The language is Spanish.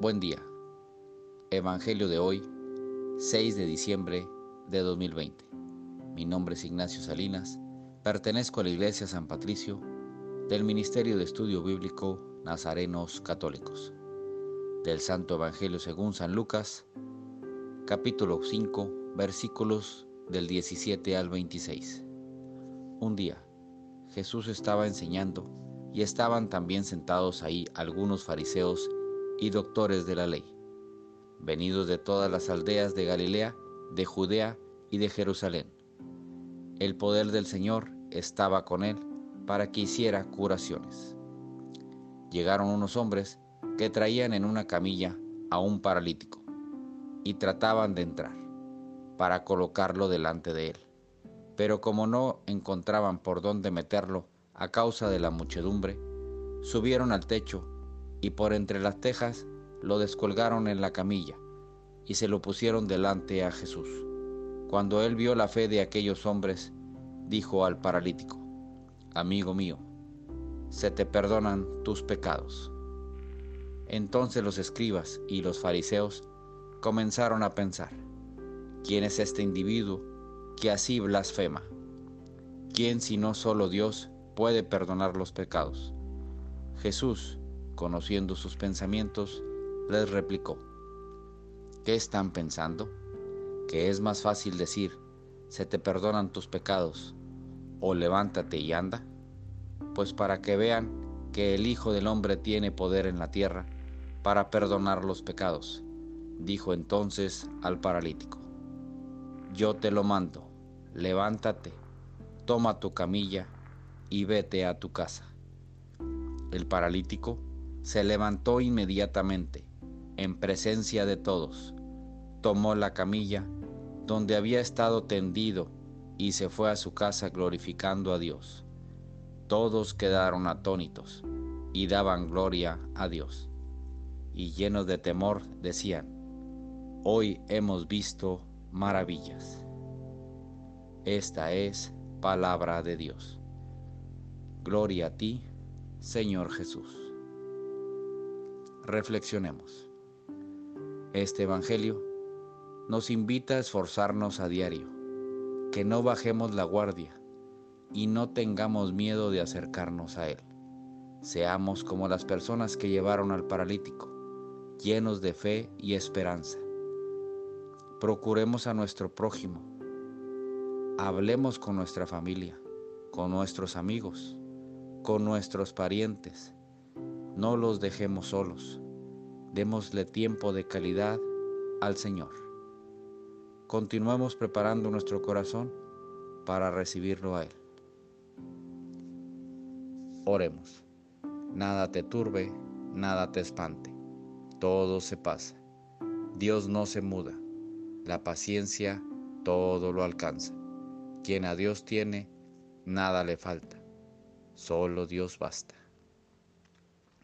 Buen día. Evangelio de hoy, 6 de diciembre de 2020. Mi nombre es Ignacio Salinas, pertenezco a la Iglesia San Patricio del Ministerio de Estudio Bíblico Nazarenos Católicos. Del Santo Evangelio según San Lucas, capítulo 5, versículos del 17 al 26. Un día, Jesús estaba enseñando y estaban también sentados ahí algunos fariseos y doctores de la ley, venidos de todas las aldeas de Galilea, de Judea y de Jerusalén. El poder del Señor estaba con él para que hiciera curaciones. Llegaron unos hombres que traían en una camilla a un paralítico y trataban de entrar para colocarlo delante de él. Pero como no encontraban por dónde meterlo a causa de la muchedumbre, subieron al techo y por entre las tejas lo descolgaron en la camilla y se lo pusieron delante a Jesús. Cuando él vio la fe de aquellos hombres, dijo al paralítico, Amigo mío, se te perdonan tus pecados. Entonces los escribas y los fariseos comenzaron a pensar, ¿quién es este individuo que así blasfema? ¿Quién si no solo Dios puede perdonar los pecados? Jesús, conociendo sus pensamientos, les replicó, ¿qué están pensando? Que es más fácil decir, se te perdonan tus pecados, o levántate y anda, pues para que vean que el Hijo del Hombre tiene poder en la tierra para perdonar los pecados, dijo entonces al paralítico, yo te lo mando, levántate, toma tu camilla y vete a tu casa. El paralítico se levantó inmediatamente, en presencia de todos, tomó la camilla donde había estado tendido y se fue a su casa glorificando a Dios. Todos quedaron atónitos y daban gloria a Dios. Y llenos de temor decían, hoy hemos visto maravillas. Esta es palabra de Dios. Gloria a ti, Señor Jesús reflexionemos. Este Evangelio nos invita a esforzarnos a diario, que no bajemos la guardia y no tengamos miedo de acercarnos a Él. Seamos como las personas que llevaron al paralítico, llenos de fe y esperanza. Procuremos a nuestro prójimo. Hablemos con nuestra familia, con nuestros amigos, con nuestros parientes no los dejemos solos. Démosle tiempo de calidad al Señor. Continuemos preparando nuestro corazón para recibirlo a Él. Oremos. Nada te turbe, nada te espante. Todo se pasa. Dios no se muda. La paciencia todo lo alcanza. Quien a Dios tiene, nada le falta. Solo Dios basta.